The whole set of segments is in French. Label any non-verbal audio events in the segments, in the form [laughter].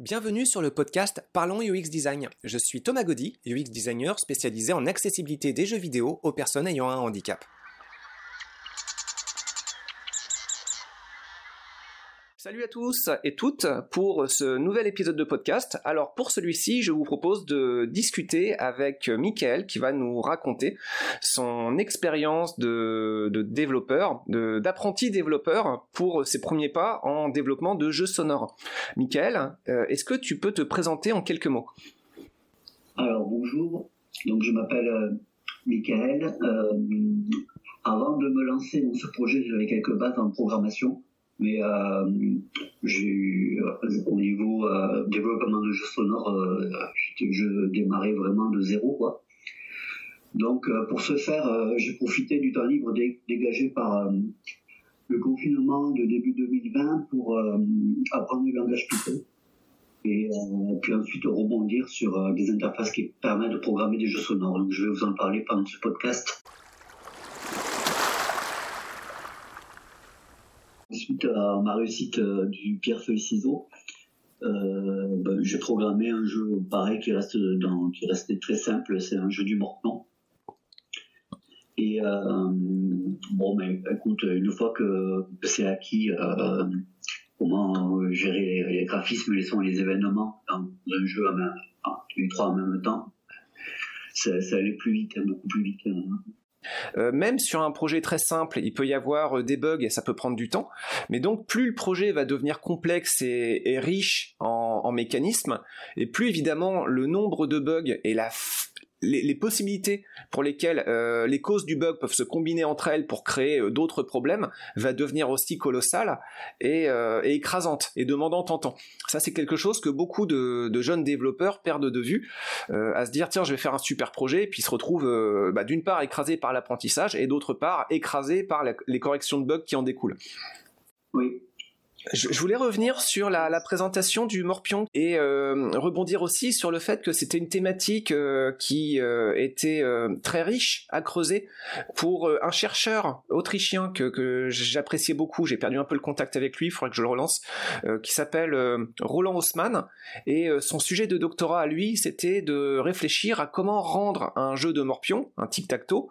Bienvenue sur le podcast Parlons UX Design. Je suis Thomas Gaudy, UX designer spécialisé en accessibilité des jeux vidéo aux personnes ayant un handicap. Salut à tous et toutes pour ce nouvel épisode de podcast. Alors pour celui-ci, je vous propose de discuter avec Michael qui va nous raconter son expérience de, développeur, d'apprenti développeur pour ses premiers pas en développement de jeux sonores. Michael, euh, est-ce que tu peux te présenter en quelques mots? Alors bonjour, donc je m'appelle euh, Michael. Euh, avant de me lancer dans ce projet, j'avais quelques bases en programmation mais euh, j'ai euh, au niveau euh, développement de jeux sonores, je démarrais vraiment de zéro, quoi. Donc, pour ce faire, j'ai profité du temps libre dégagé par le confinement de début 2020 pour apprendre le langage Python et puis ensuite rebondir sur des interfaces qui permettent de programmer des jeux sonores. Donc, je vais vous en parler pendant ce podcast. À ma réussite euh, du pierre feuille ciseaux, euh, ben, j'ai programmé un jeu pareil qui reste dans, qui restait très simple. C'est un jeu du morpion. Et euh, bon, mais écoute, une fois que, c'est acquis, comment gérer les, graphismes, les sons les événements dans un jeu à même, les trois en même temps, ça, allait plus vite, beaucoup plus vite. Hein. Euh, même sur un projet très simple, il peut y avoir euh, des bugs et ça peut prendre du temps. Mais donc, plus le projet va devenir complexe et, riche en, en mécanismes, et plus évidemment le nombre de bugs et la les, possibilités pour lesquelles euh, les causes du bug peuvent se combiner entre elles pour créer euh, d'autres problèmes va devenir aussi colossale et, euh, et, écrasante et demandant en temps. Ça, c'est quelque chose que beaucoup de, de, jeunes développeurs perdent de vue, à se dire tiens, je vais faire un super projet, et puis se retrouvent bah, d'une part écrasés par l'apprentissage et d'autre part écrasés par les corrections de bugs qui en découlent. Oui, je, voulais revenir sur la, présentation du Morpion et euh, rebondir aussi sur le fait que c'était une thématique euh, qui euh, était très riche à creuser pour un chercheur autrichien que, j'appréciais beaucoup. J'ai perdu un peu le contact avec lui, il faudrait que je le relance, qui s'appelle Roland Haussmann. Et son sujet de doctorat à lui, c'était de réfléchir à comment rendre un jeu de Morpion, un tic-tac-toe,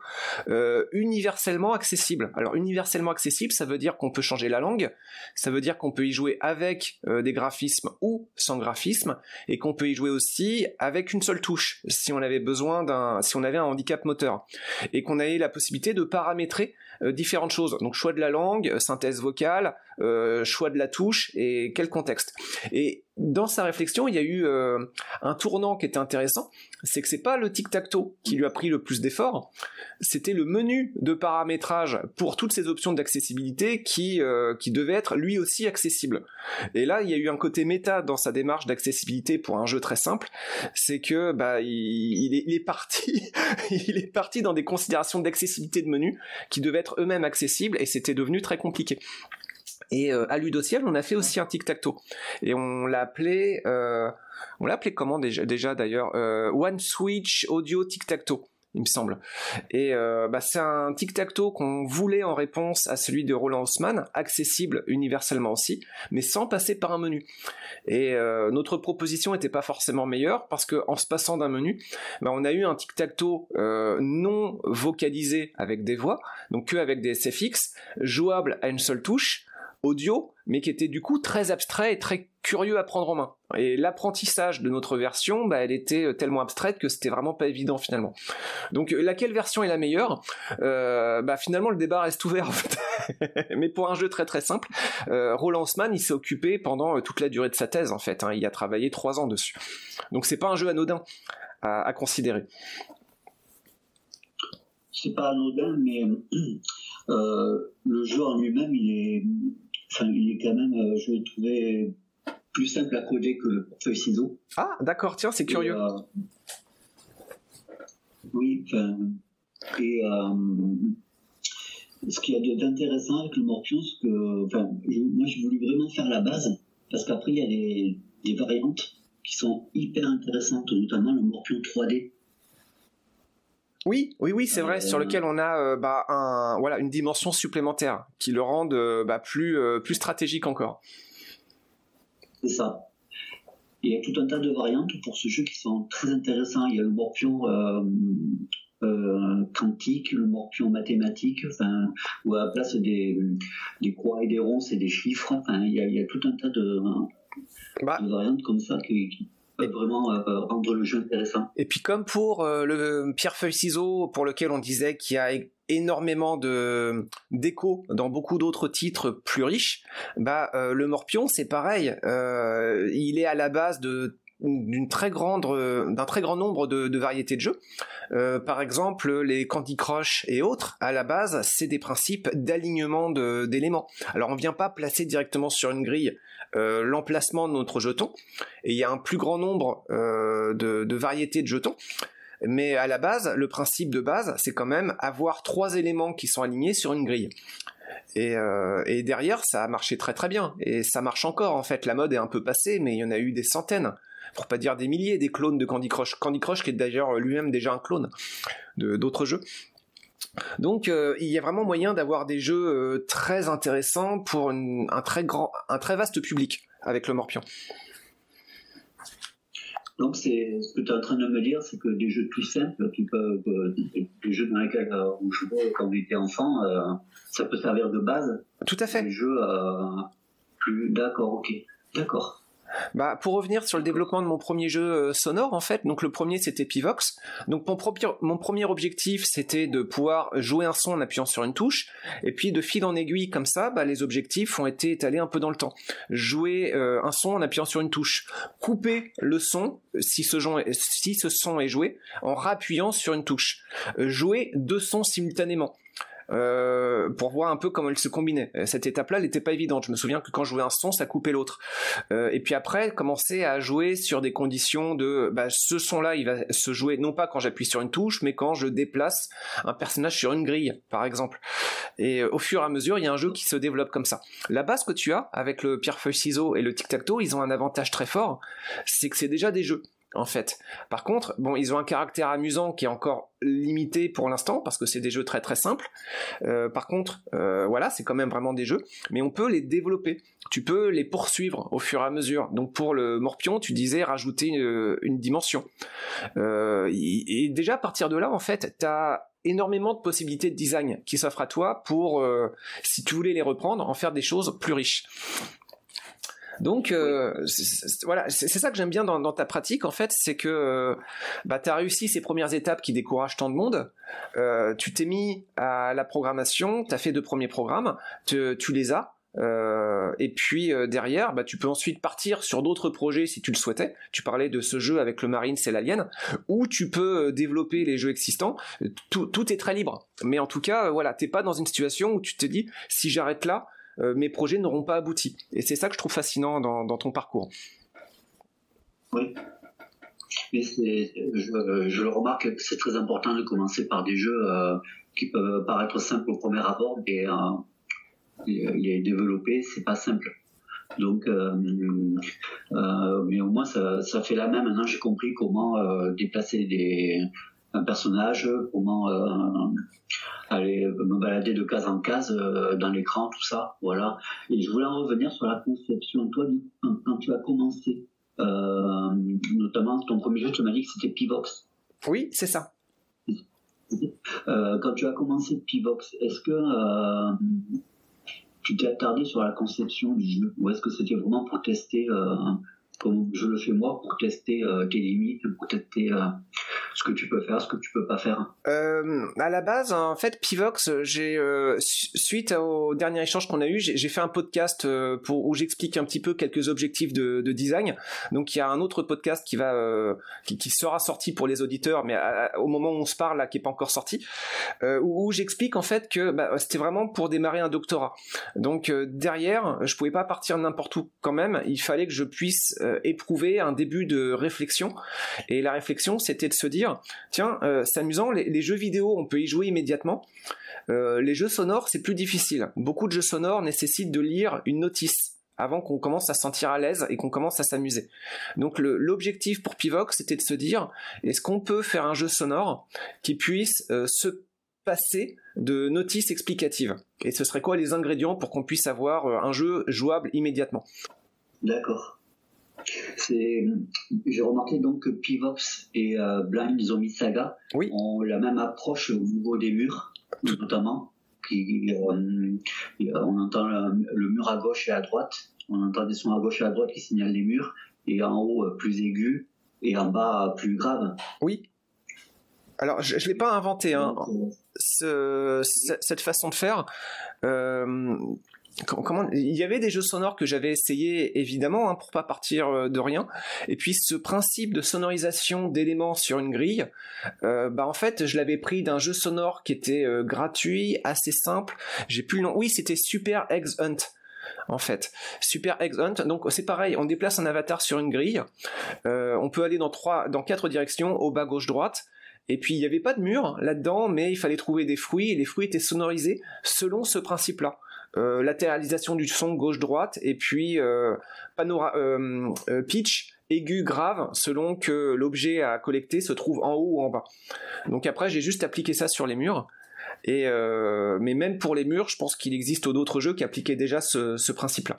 universellement accessible. Alors universellement accessible, ça veut dire qu'on peut changer la langue, ça veut dire qu'on peut y jouer avec euh, des graphismes ou sans graphisme, et qu'on peut y jouer aussi avec une seule touche, si on avait besoin d'un, si on avait un handicap moteur, et qu'on avait la possibilité de paramétrer différentes choses. Donc choix de la langue, synthèse vocale, euh, choix de la touche et quel contexte. Et dans sa réflexion, il y a eu euh, un tournant qui était intéressant, c'est que c'est pas le tic-tac-toe qui lui a pris le plus d'efforts, c'était le menu de paramétrage pour toutes ces options d'accessibilité qui euh, qui devait être lui aussi accessible. Et là, il y a eu un côté méta dans sa démarche d'accessibilité pour un jeu très simple, c'est que bah il est parti [laughs] il est parti dans des considérations d'accessibilité de menu qui devaient être eux-mêmes accessibles et c'était devenu très compliqué. Et euh, à Ludociel, on a fait aussi un tic-tac-toe. Et on l'a appelé, euh, on l'a appelé comment déjà, déjà d'ailleurs euh, One Switch Audio Tic-tac-toe il me semble. Et euh, bah, c'est un tic-tac-toe qu'on voulait en réponse à celui de Roland Haussmann, accessible universellement aussi, mais sans passer par un menu. Et euh, notre proposition n'était pas forcément meilleure parce que en se passant d'un menu, bah, on a eu un tic-tac-toe euh, non vocalisé avec des voix, donc que avec des SFX, jouable à une seule touche, audio, mais qui était du coup très abstrait et très curieux à prendre en main. Et l'apprentissage de notre version, bah, elle était euh, tellement abstraite que c'était vraiment pas évident finalement. Donc euh, laquelle version est la meilleure? Euh, bah, Finalement le débat reste ouvert [laughs] mais pour un jeu très très simple, Roland Haussmann il s'est occupé pendant toute la durée de sa thèse en fait. Hein. il a travaillé trois ans dessus. Donc c'est pas un jeu anodin à, à considérer. C'est pas anodin, mais le jeu en lui-même il est il est quand même, euh, je le trouvais plus simple à coder que le portefeuille ciseaux. Ah, d'accord, tiens, c'est curieux. Euh, oui, enfin, et euh, ce qu'il y a d'intéressant avec le Morpion, c'est que, enfin, moi, je voulais vraiment faire la base, parce qu'après, il y a des, des variantes qui sont hyper intéressantes, notamment le Morpion 3D. Oui, oui, oui, c'est vrai, sur euh, lequel on a euh, bah, un, voilà, une dimension supplémentaire qui le rend euh, bah, plus, plus stratégique encore. C'est ça. Il y a tout un tas de variantes pour ce jeu qui sont très intéressants. Il y a le morpion quantique, le morpion mathématique, enfin, où à la place des, des croix et des ronds, c'est des chiffres. Enfin, il y, a, il y a tout un tas de, Bah. de variantes comme ça qui, qui peuvent vraiment euh, rendre le jeu intéressant. Et puis comme pour euh, le pierre feuille ciseaux pour lequel on disait qu'il y a énormément de d'écho dans beaucoup d'autres titres plus riches, bah euh, le Morpion c'est pareil, il est à la base de d'une très grande d'un très grand nombre de, variétés de jeux. Par exemple, les Candy Crush et autres, à la base, c'est des principes d'alignement d'éléments. Alors, on vient pas placer directement sur une grille euh, l'emplacement de notre jeton, et il y a un plus grand nombre euh, de, variétés de jetons. Mais à la base, le principe de base, c'est quand même avoir trois éléments qui sont alignés sur une grille. Et, euh, et derrière, ça a marché très très bien. Et ça marche encore, en fait. La mode est un peu passée, mais il y en a eu des centaines, pour pas dire des milliers, des clones de Candy Crush. Candy Crush qui est d'ailleurs lui-même déjà un clone d'autres jeux. Donc euh, il y a vraiment moyen d'avoir des jeux euh, très intéressants pour une- un très grand, un très vaste public avec le Morpion. Donc, c'est ce que tu es en train de me dire, c'est que des jeux tout simples, qui peuvent, euh, des jeux dans lesquels on jouait quand on était enfant, ça peut servir de base. Tout à fait. Des jeux plus. D'accord, ok. D'accord. Bah, pour revenir sur le développement de mon premier jeu euh, sonore, en fait, donc le premier c'était Pivox. Donc mon, premier- objectif c'était de pouvoir jouer un son en appuyant sur une touche, et puis de fil en aiguille comme ça, bah, les objectifs ont été étalés un peu dans le temps. Jouer euh, un son en appuyant sur une touche, couper le son si ce, son est- si ce son est joué en rappuyant sur une touche, Euh, jouer deux sons simultanément. Euh, pour voir un peu comment ils se combinaient. Euh, Cette étape-là, elle n'était pas évidente. Je me souviens que quand je jouais un son, ça coupait l'autre. Euh, et puis après, commencer à jouer sur des conditions de bah, ce son-là, il va se jouer non pas quand j'appuie sur une touche, mais quand je déplace un personnage sur une grille, par exemple. Et euh, au fur et à mesure, il y a un jeu qui se développe comme ça. La base que tu as avec le pierre-feuille-ciseau et le tic-tac-toe, ils ont un avantage très fort, c'est que c'est déjà des jeux. En fait. Par contre, bon, ils ont un caractère amusant qui est encore limité pour l'instant parce que c'est des jeux très très simples. Euh, par contre, euh, voilà, c'est quand même vraiment des jeux, mais on peut les développer tu peux les poursuivre au fur et à mesure. Donc pour le morpion, tu disais rajouter une, une dimension. Euh, et et déjà à partir de là, en fait, tu as énormément de possibilités de design qui s'offrent à toi pour, euh, si tu voulais les reprendre, en faire des choses plus riches. Donc euh, voilà, c'est ça que j'aime bien dans, dans ta pratique en fait, c'est que euh, bah, tu as réussi ces premières étapes qui découragent tant de monde. Euh, tu t'es mis à la programmation, tu as fait deux premiers programmes, tu, tu les as. Euh, et puis euh, derrière, bah, tu peux ensuite partir sur d'autres projets si tu le souhaitais. Tu parlais de ce jeu avec le Marine, c'est l'Alien, ou tu peux euh, développer les jeux existants. Tout, tout est très libre. Mais en tout cas, euh, voilà, t'es pas dans une situation où tu te dis si j'arrête là, mes projets n'auront pas abouti. Et c'est ça que je trouve fascinant dans, ton parcours. Oui. Je, le remarque que c'est très important de commencer par des jeux euh, qui peuvent paraître simples au premier abord, mais euh, les, développer, c'est pas simple. Donc, euh, euh, mais au moins ça, ça fait la même. Maintenant, j'ai compris comment euh, déplacer des, un personnage, comment euh, aller me balader de case en case euh, dans l'écran, tout ça. Voilà. Et je voulais en revenir sur la conception. Toi, quand, tu as commencé, euh, notamment ton premier jeu, tu m'as dit que c'était Pivox. Oui, c'est ça. Euh, quand tu as commencé Pivox, est-ce que tu t'es attardé sur la conception du jeu ou est-ce que c'était vraiment pour tester, comme je le fais moi, pour tester euh, tes limites, pour tester euh, ce que tu peux faire, ce que tu peux pas faire Euh, à la base, en fait, Pivox, euh, su- suite au dernier échange qu'on a eu, j'ai fait un podcast où j'explique un petit peu quelques objectifs de, de design. Donc, il y a un autre podcast qui va, qui, sera sorti pour les auditeurs, mais au moment où on se parle qui est pas encore sorti, où, j'explique en fait que bah, c'était vraiment pour démarrer un doctorat. Donc derrière, je pouvais pas partir n'importe où quand même. Il fallait que je puisse euh, éprouver un début de réflexion. Et la réflexion, c'était de se dire tiens, euh, c'est amusant, les, jeux vidéo, on peut y jouer immédiatement. Euh, les jeux sonores, c'est plus difficile. Beaucoup de jeux sonores nécessitent de lire une notice avant qu'on commence à se sentir à l'aise et qu'on commence à s'amuser. Donc l'objectif pour Pivox, c'était de se dire, est-ce qu'on peut faire un jeu sonore qui puisse se passer de notices explicatives? Et ce serait quoi les ingrédients pour qu'on puisse avoir un jeu jouable immédiatement? D'accord. J'ai remarqué donc que Pivox et Blind Zombie Saga ont la même approche au niveau des murs, notamment. on entend le, mur à gauche et à droite, on entend des sons à gauche et à droite qui signalent les murs, et en haut plus aigu et en bas plus grave. Oui. Alors, je ne l'ai pas inventé, hein, ce, cette façon de faire. Euh, comment, il y avait des jeux sonores que j'avais essayé évidemment hein, pour pas partir euh, de rien. Et puis ce principe de sonorisation d'éléments sur une grille, euh, bah en fait je l'avais pris d'un jeu sonore qui était gratuit, assez simple. J'ai plus le nom. Oui, c'était Super Eggs Hunt en fait. Super Egg Hunt, donc c'est pareil, on déplace un avatar sur une grille, on peut aller dans trois, dans quatre directions, au bas, gauche, droite, et puis il n'y avait pas de mur là-dedans, mais il fallait trouver des fruits, et les fruits étaient sonorisés selon ce principe-là. Euh, latéralisation du son gauche-droite, et puis euh, euh, pitch aigu grave selon que l'objet à collecter se trouve en haut ou en bas. Donc après j'ai juste appliqué ça sur les murs. Mais même pour les murs, je pense qu'il existe d'autres jeux qui appliquaient déjà ce, ce principe-là.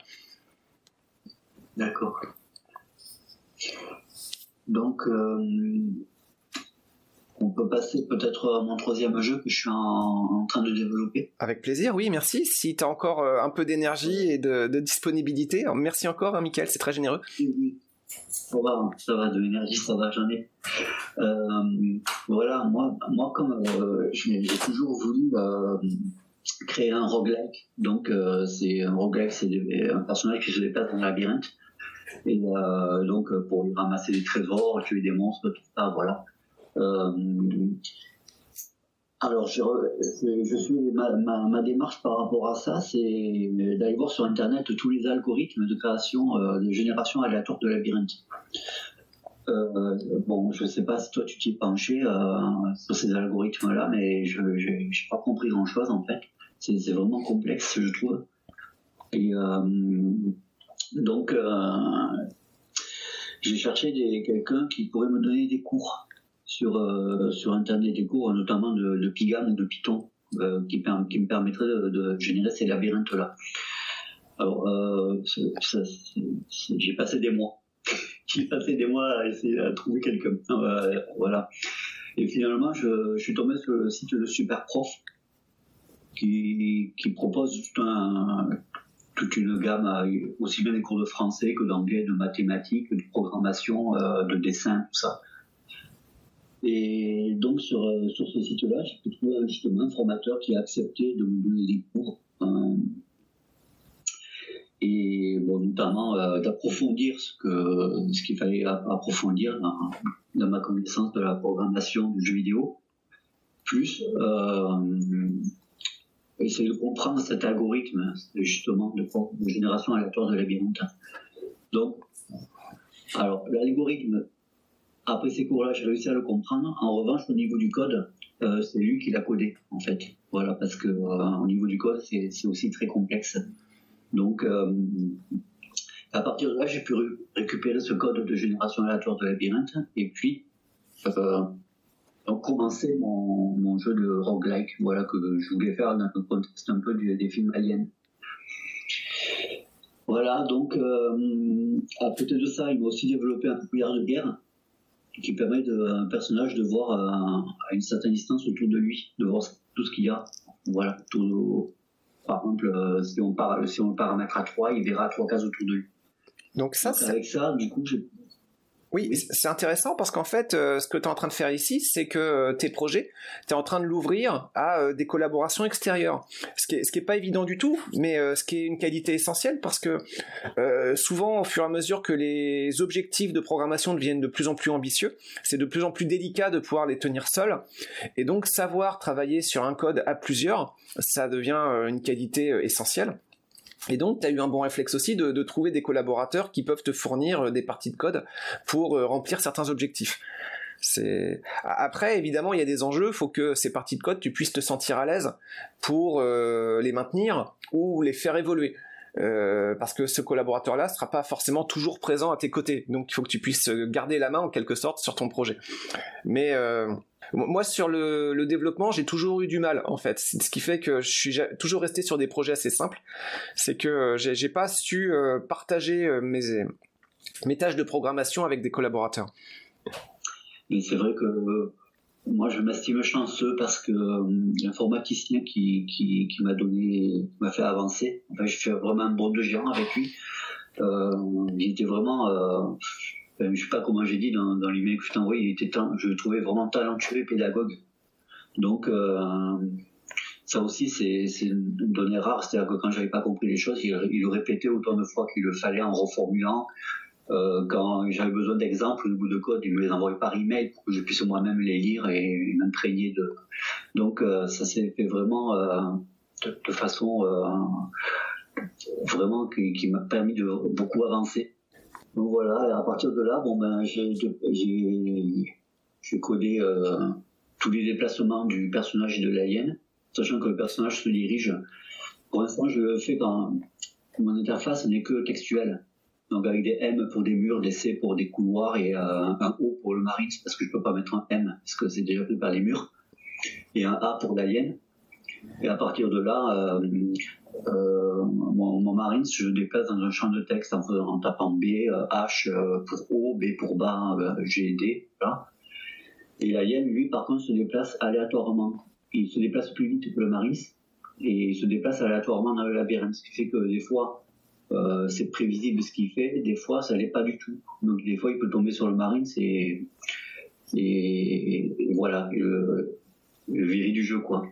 D'accord. Donc on peut passer peut-être à mon troisième jeu que je suis en, train de développer. Avec plaisir, oui, merci. Si tu as encore euh, un peu d'énergie et de, disponibilité, merci encore, hein, Michael, c'est très généreux. Oui, Ça va, ça va, de l'énergie, ça va, j'en ai. Euh, voilà, moi, moi comme euh, j'ai toujours voulu créer un roguelike, donc c'est un roguelike, c'est un personnage qui se déplace dans un labyrinthe. Et donc, pour lui ramasser des trésors, tuer des monstres, tout ça, voilà. Euh, alors, je, je suis ma, ma, démarche par rapport à ça, c'est d'aller voir sur Internet tous les algorithmes de création, euh, de génération aléatoire de labyrinthe. Euh, bon, je sais pas si toi tu t'y es penché sur ces algorithmes-là, mais je n'ai pas compris grand-chose en fait. C'est vraiment complexe, je trouve. Et donc, j'ai cherché quelqu'un qui pourrait me donner des cours sur, euh, sur Internet des cours, notamment de, de Pigam ou de Python, euh, qui, me permettraient de, générer ces labyrinthes-là. Alors, euh, j'ai passé des mois. [laughs] j'ai passé des mois à essayer de trouver quelqu'un. voilà. Et finalement, je, suis tombé sur le site de Superprof, qui, qui propose toute une gamme, aussi bien des cours de français que d'anglais, de mathématiques, de programmation, de dessin, tout ça. Et donc sur, euh, sur ce site-là, j'ai pu trouver justement un formateur qui a accepté de me donner des cours. Euh, et bon, notamment euh, d'approfondir ce que ce qu'il fallait approfondir dans, ma connaissance de la programmation du jeu vidéo, plus essayer de comprendre cet algorithme justement de, génération aléatoire de labyrinthe. Donc, alors l'algorithme après ces cours-là, j'ai réussi à le comprendre. En revanche, au niveau du code, euh, c'est lui qui l'a codé, en fait. Voilà, parce que euh, au niveau du code, c'est aussi très complexe. Donc, euh, à partir de là, j'ai pu récupérer ce code de génération aléatoire de labyrinthe et puis commencer mon, mon, jeu de roguelike, voilà, que je voulais faire dans le contexte un peu des films aliens. Voilà, donc à côté de ça, il m'a aussi développé un populaire de guerre qui permet à un personnage de voir à, une certaine distance autour de lui, de voir tout ce qu'il y a. Voilà, tout, par exemple, euh, si on, si on le paramètre à 3, il verra trois cases autour de lui. Donc ça, avec ça, du coup, j'ai oui, c'est intéressant parce qu'en fait, euh, ce que tu es en train de faire ici, c'est que euh, tes projets, tu es en train de l'ouvrir à euh, des collaborations extérieures. Ce qui, est, ce qui est pas évident du tout, mais ce qui est une qualité essentielle parce que souvent, au fur et à mesure que les objectifs de programmation deviennent de plus en plus ambitieux, c'est de plus en plus délicat de pouvoir les tenir seuls. Et donc, savoir travailler sur un code à plusieurs, ça devient une qualité essentielle. Et donc, tu as eu un bon réflexe aussi de, trouver des collaborateurs qui peuvent te fournir euh, des parties de code pour euh, remplir certains objectifs. Après évidemment il y a des enjeux, il faut que ces parties de code tu puisses te sentir à l'aise pour euh, les maintenir ou les faire évoluer. parce que ce collaborateur-là sera pas forcément toujours présent à tes côtés, donc il faut que tu puisses garder la main en quelque sorte sur ton projet. Mais moi, sur le, développement, j'ai toujours eu du mal, en fait. Ce qui fait que je suis toujours resté sur des projets assez simples. C'est que j'ai pas su euh, partager euh, mes tâches de programmation avec des collaborateurs. Et c'est vrai que moi, je m'estime chanceux parce que l'informaticien qui, qui, m'a donné, m'a fait avancer. Enfin, je fais vraiment un bond de géant avec lui. il était vraiment je sais pas comment j'ai dit dans, dans l'email que je t'ai envoyé, il était je le trouvais vraiment talentueux et pédagogue. Donc, euh, ça aussi, c'est une donnée rare. C'est-à-dire que quand j'avais pas compris les choses, il, le répétait autant de fois qu'il le fallait en reformulant. Euh, quand j'avais besoin d'exemples de bout de code, il me les envoyait par email pour que je puisse moi-même les lire et m'imprégner de. Donc, euh, ça s'est fait vraiment de, façon vraiment qui m'a permis de beaucoup avancer. Donc voilà, et à partir de là, bon ben j'ai codé euh, tous les déplacements du personnage et de l'alien, sachant que le personnage se dirige. Pour l'instant, je le fais quand mon interface n'est que textuelle. Donc avec des M pour des murs, des C pour des couloirs et euh, un O pour le marine, parce que je peux pas mettre un M, parce que c'est déjà pris par les murs, et un A pour l'alien. Et à partir de là, euh, euh, mon, mon, Marines, je déplace dans un champ de texte en, tapant B, euh, H pour O, B pour bas, G, D. Voilà. Et l'alien, lui, par contre, se déplace aléatoirement. Il se déplace plus vite que le Marines et il se déplace aléatoirement dans le labyrinthe, ce qui fait que des fois, c'est prévisible ce qu'il fait, des fois, ça l'est pas du tout. Donc, des fois, il peut tomber sur le Marines et, et, voilà, le, le du jeu, quoi.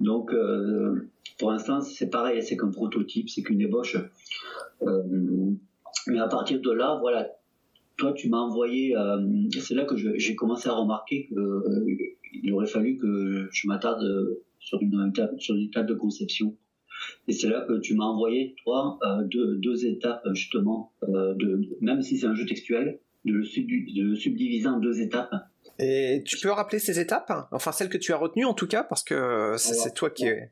Donc, euh, pour l'instant, c'est pareil, c'est qu'un prototype, c'est qu'une ébauche. Euh, mais à partir de là, voilà, toi, tu m'as envoyé. Euh, c'est là que j'ai commencé à remarquer qu'il aurait fallu que je m'attarde sur une, sur une étape de conception. Et c'est là que tu m'as envoyé, toi, deux, deux, étapes, justement, de, même si c'est un jeu textuel, de le subdiviser en deux étapes. Et tu peux rappeler ces étapes Enfin, celles que tu as retenues en tout cas, parce que c'est toi qui es.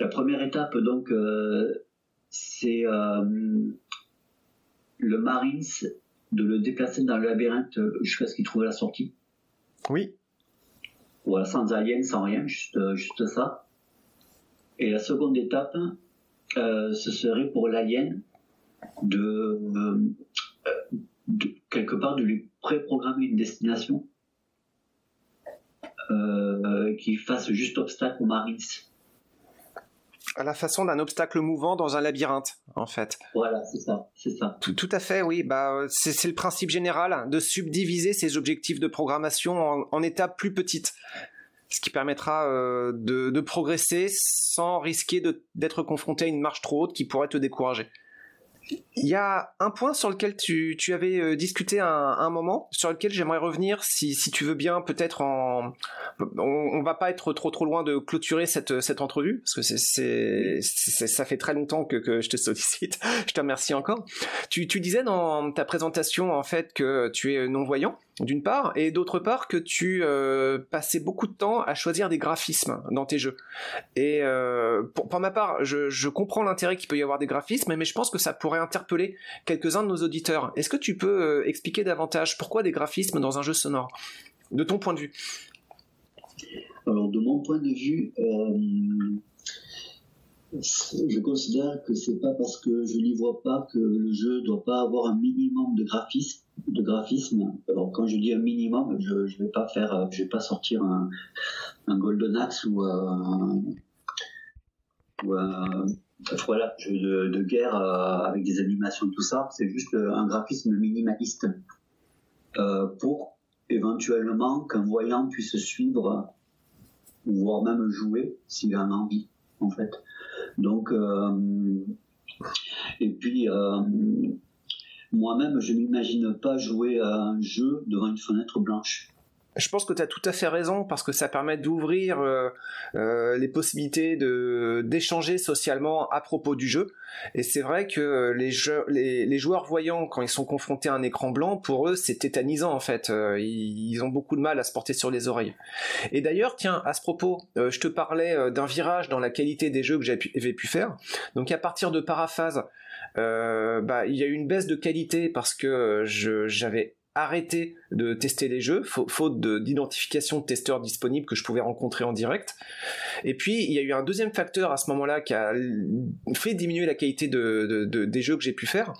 La première étape, donc, euh, c'est euh, le Marines de le déplacer dans le labyrinthe jusqu'à ce qu'il trouve la sortie. Oui. Voilà, sans alien, sans rien, juste, juste ça. Et la seconde étape, euh, ce serait pour l'alien de, de, quelque part de lui préprogrammer une destination qui fasse juste obstacle aux Marines à la façon d'un obstacle mouvant dans un labyrinthe, en fait. Voilà, c'est ça, c'est ça. Tout, tout, à fait, oui. Bah, c'est le principe général de subdiviser ces objectifs de programmation en, en étapes plus petites, ce qui permettra euh, de, de, progresser sans risquer d'être confronté à une marche trop haute qui pourrait te décourager. Il y a un point sur lequel tu, tu avais euh, discuté un, un, moment, sur lequel j'aimerais revenir, si, si, tu veux bien, peut-être en... On, va pas être trop trop loin de clôturer cette, cette entrevue, parce que c'est, ça fait très longtemps que, que je te sollicite. [laughs] je te remercie encore. Tu, tu disais dans ta présentation, en fait, que tu es non-voyant d'une part, et d'autre part que tu euh, passais beaucoup de temps à choisir des graphismes dans tes jeux. Et euh, pour, ma part, je, comprends l'intérêt qu'il peut y avoir des graphismes, mais je pense que ça pourrait interpeller quelques-uns de nos auditeurs. Est-ce que tu peux euh, expliquer davantage pourquoi des graphismes dans un jeu sonore, de ton point de vue Alors, de mon point de vue, je considère que c'est pas parce que je n'y vois pas que le jeu doit pas avoir un minimum de graphisme. De graphisme. Alors quand je dis un minimum, je ne vais pas faire, je vais pas sortir un, un Golden Axe ou un, ou un voilà, jeu de, de guerre euh, avec des animations tout ça. C'est juste un graphisme minimaliste euh, pour éventuellement qu'un voyant puisse suivre, voire même jouer s'il a envie en fait. Donc, euh, et puis, euh, moi-même, je n'imagine pas jouer à un jeu devant une fenêtre blanche. Je pense que tu as tout à fait raison parce que ça permet d'ouvrir euh, euh, les possibilités de d'échanger socialement à propos du jeu. Et c'est vrai que les, jeux, les, les, joueurs voyants, quand ils sont confrontés à un écran blanc, pour eux, c'est tétanisant en fait. Euh, ils, ont beaucoup de mal à se porter sur les oreilles. Et d'ailleurs, tiens, à ce propos, euh, je te parlais euh, d'un virage dans la qualité des jeux que j'avais pu, pu, faire. Donc à partir de Paraphase, bah, il y a eu une baisse de qualité parce que j'avais arrêté de tester les jeux, faute d'identification de, testeurs disponibles que je pouvais rencontrer en direct. Et puis, il y a eu un deuxième facteur à ce moment-là qui a fait diminuer la qualité des jeux que j'ai pu faire,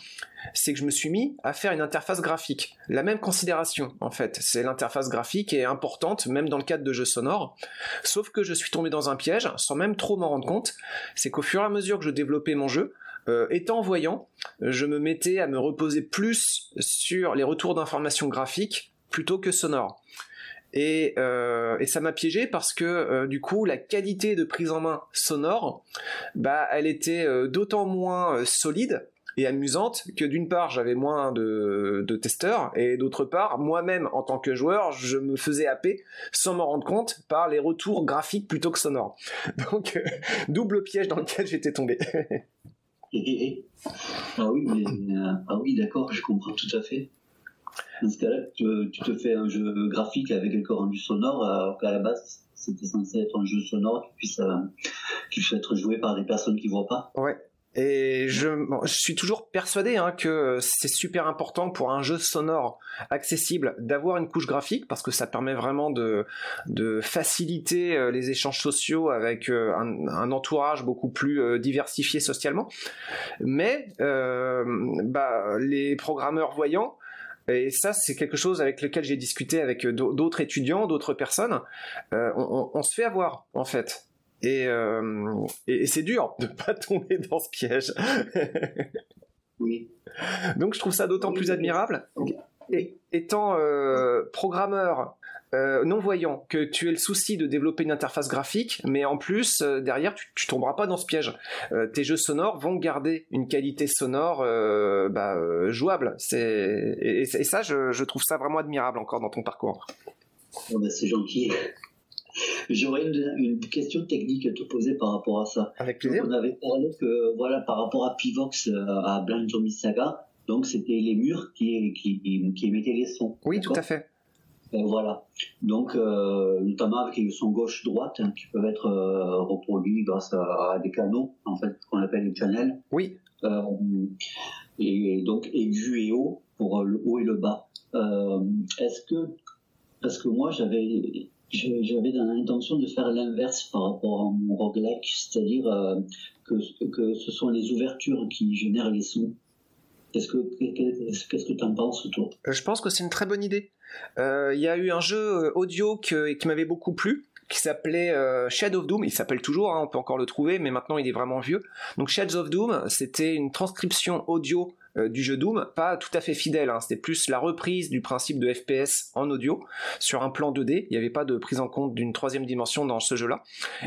c'est que je me suis mis à faire une interface graphique. La même considération, en fait. C'est l'interface graphique est importante, même dans le cadre de jeux sonores. Sauf que je suis tombé dans un piège, sans même trop m'en rendre compte. C'est qu'au fur et à mesure que je développais mon jeu, euh, étant voyant, je me mettais à me reposer plus sur les retours d'informations graphiques plutôt que sonores. Et, euh, ça m'a piégé parce que euh, du coup la qualité de prise en main sonore, bah elle était d'autant moins solide et amusante que d'une part j'avais moins de, de testeurs et d'autre part moi-même en tant que joueur je me faisais happer sans m'en rendre compte par les retours graphiques plutôt que sonores. [laughs] Donc double piège dans lequel j'étais tombé. [laughs] ah oui, mais, euh, ah oui, d'accord, je comprends tout à fait. Dans ce cas-là, tu, te fais un jeu graphique avec quelques rendus sonores, alors qu'à la base, c'était censé être un jeu sonore qui puisse, euh, puisse être joué par des personnes qui voient pas. Ouais, et je, suis toujours persuadé hein, que c'est super important pour un jeu sonore accessible d'avoir une couche graphique parce que ça permet vraiment de, faciliter euh, les échanges sociaux avec euh, un, entourage beaucoup plus euh, diversifié socialement. Mais bah, les programmeurs voyants, et ça, c'est quelque chose avec lequel j'ai discuté avec d'autres étudiants, d'autres personnes. on, se fait avoir, en fait. Euh, et, c'est dur de pas tomber dans ce piège. oui. Donc je trouve ça d'autant plus admirable. Et, étant euh, programmeur euh, non-voyant, que tu aies le souci de développer une interface graphique, mais en plus, derrière, tu, tu tomberas pas dans ce piège. tes jeux sonores vont garder une qualité sonore bah, jouable. Et, et, ça, je, je, trouve ça vraiment admirable encore dans ton parcours. Oh, bah, c'est gentil. [laughs] J'aurais une, question technique à te poser par rapport à ça. Avec plaisir. on avait parlé que, voilà, par rapport à Pivox, euh, à Blind Zombie Saga, donc c'était les murs qui, qui, qui, émettaient les sons. Oui, tout à fait. Euh, voilà. Donc, euh, notamment avec les sons gauche-droite hein, qui peuvent être reproduits grâce à, des canaux, en fait, qu'on appelle les channels. Oui. et donc, aigu et haut pour le haut et le bas. Est-ce que, parce que moi, j'avais j'avais l'intention de faire l'inverse par rapport à mon roguelike, c'est-à-dire euh, que, que ce sont les ouvertures qui génèrent les sons. Qu'est-ce que qu'est-ce que tu en penses toi? Euh, Je pense que c'est une très bonne idée. Euh, il y a eu un jeu audio que, qui m'avait beaucoup plu qui s'appelait Shadow of Doom. Il s'appelle toujours, hein, on peut encore le trouver, mais maintenant il est vraiment vieux. Donc Shadows of Doom, c'était une transcription audio euh, du jeu Doom, pas tout à fait fidèle, hein. c'était plus la reprise du principe de FPS en audio sur un plan 2D, il n'y avait pas de prise en compte d'une troisième dimension dans ce jeu-là.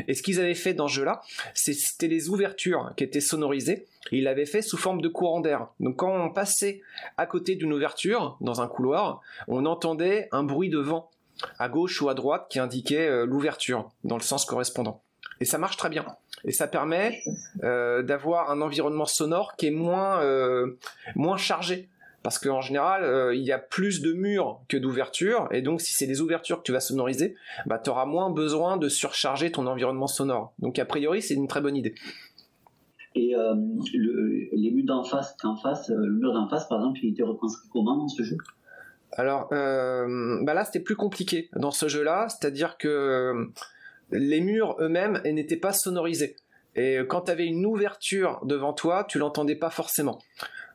Et ce qu'ils avaient fait dans ce jeu-là, c'était les ouvertures qui étaient sonorisées, ils l'avaient fait sous forme de courant d'air. Donc quand on passait à côté d'une ouverture, dans un couloir, on entendait un bruit de vent à gauche ou à droite qui indiquait euh, l'ouverture dans le sens correspondant. Et ça marche très bien. Et ça permet euh, d'avoir un environnement sonore qui est moins, euh, moins chargé. Parce qu'en général, euh, il y a plus de murs que d'ouvertures, et donc si c'est des ouvertures que tu vas sonoriser, bah, tu auras moins besoin de surcharger ton environnement sonore. Donc a priori, c'est une très bonne idée. Et les murs d'en face, en face, le mur d'en face, par exemple, il était reconstruit comment dans ce jeu? Alors bah là, c'était plus compliqué dans ce jeu-là, c'est-à-dire que les murs eux-mêmes n'étaient pas sonorisés. Et quand tu avais une ouverture devant toi, tu l'entendais pas forcément.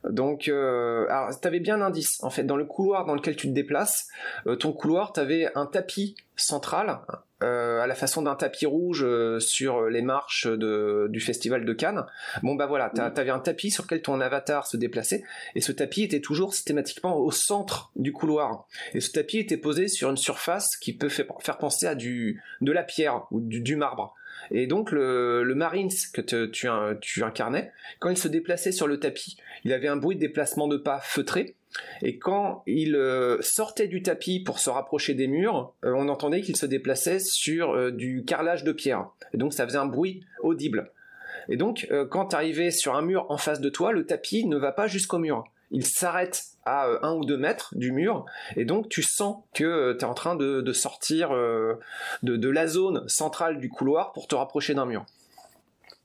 Donc, euh, tu avais bien un indice. En fait, dans le couloir dans lequel tu te déplaces, euh, ton couloir, tu avais un tapis central, euh, à la façon d'un tapis rouge sur les marches du festival de Cannes. Bon, bah voilà, tu avais un tapis sur lequel ton avatar se déplaçait, et ce tapis était toujours systématiquement au centre du couloir. Et ce tapis était posé sur une surface qui peut faire penser à du, de la pierre ou du marbre. Et donc le, le Marines que tu, incarnais, quand il se déplaçait sur le tapis, il avait un bruit de déplacement de pas feutré. Et quand il euh, sortait du tapis pour se rapprocher des murs, euh, on entendait qu'il se déplaçait sur euh, du carrelage de pierre. Et donc ça faisait un bruit audible. Et donc quand tu arrivais sur un mur en face de toi, le tapis ne va pas jusqu'au mur il s'arrête à euh, un ou deux mètres du mur, et donc tu sens que euh, tu es en train de, sortir euh, de, la zone centrale du couloir pour te rapprocher d'un mur.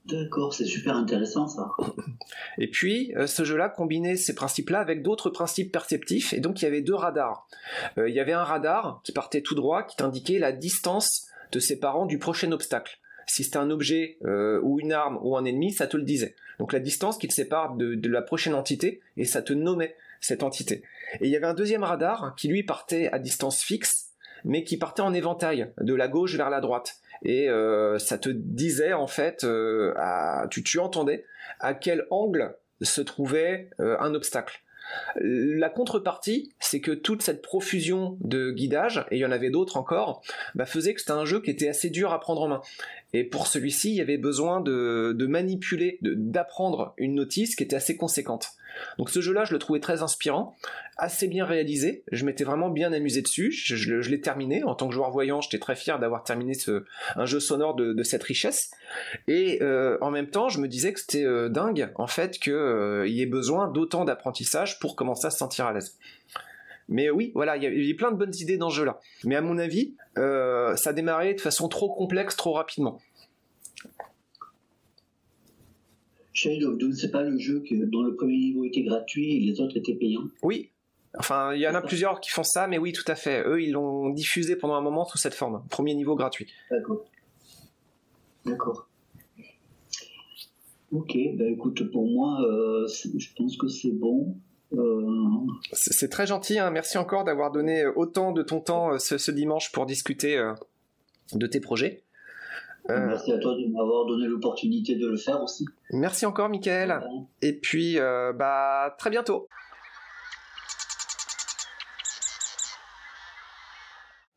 D'accord, c'est super intéressant ça. [laughs] Et puis, ce jeu-là combinait ces principes-là avec d'autres principes perceptifs, et donc il y avait deux radars. Il y avait un radar qui partait tout droit, qui t'indiquait la distance te séparant du prochain obstacle. Si c'était un objet euh, ou une arme ou un ennemi, ça te le disait. Donc la distance qui te sépare de, la prochaine entité, et ça te nommait cette entité. Et il y avait un deuxième radar qui lui partait à distance fixe, mais qui partait en éventail, de la gauche vers la droite et euh, ça te disait en fait, euh, tu, tu entendais à quel angle se trouvait un obstacle. La contrepartie, c'est que toute cette profusion de guidage, et il y en avait d'autres encore, bah, faisait que c'était un jeu qui était assez dur à prendre en main. Et pour celui-ci, il y avait besoin de, de manipuler, d'apprendre une notice qui était assez conséquente. Donc ce jeu-là, je le trouvais très inspirant, assez bien réalisé. Je m'étais vraiment bien amusé dessus. Je, l'ai terminé. En tant que joueur voyant, j'étais très fier d'avoir terminé un jeu sonore de, cette richesse. Et euh, en même temps, je me disais que c'était euh, dingue, en fait, qu'il euh, y ait besoin d'autant d'apprentissage pour commencer à se sentir à l'aise. Mais oui, voilà, il y, a, plein de bonnes idées dans ce jeu-là. Mais à mon avis, ça a démarré de façon trop complexe, trop rapidement. Shade of Doom, c'est pas le jeu dont le premier niveau était gratuit et les autres étaient payants Oui. Enfin, il y en a plusieurs qui font ça, mais oui, tout à fait. Eux, ils l'ont diffusé pendant un moment sous cette forme. Premier niveau gratuit. D'accord. D'accord. Ok, bah écoute, pour moi, euh, je pense que c'est bon. Euh, c'est très gentil, hein. merci encore d'avoir donné autant de ton temps euh, ce, dimanche pour discuter de tes projets. Euh, merci à toi de m'avoir donné l'opportunité de le faire aussi. Merci encore, Michael. Et puis, euh, bah, très bientôt.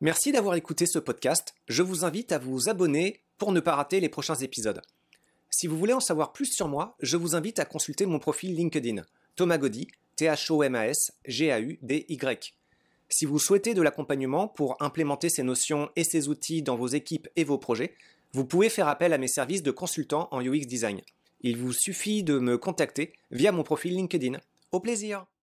Merci d'avoir écouté ce podcast. Je vous invite à vous abonner pour ne pas rater les prochains épisodes. Si vous voulez en savoir plus sur moi, je vous invite à consulter mon profil LinkedIn, Thomas Gaudy, T-H-O-M-A-S, G-A-U-D-Y. Si vous souhaitez de l'accompagnement pour implémenter ces notions et ces outils dans vos équipes et vos projets, vous pouvez faire appel à mes services de consultant en UX Design. Il vous suffit de me contacter via mon profil LinkedIn. Au plaisir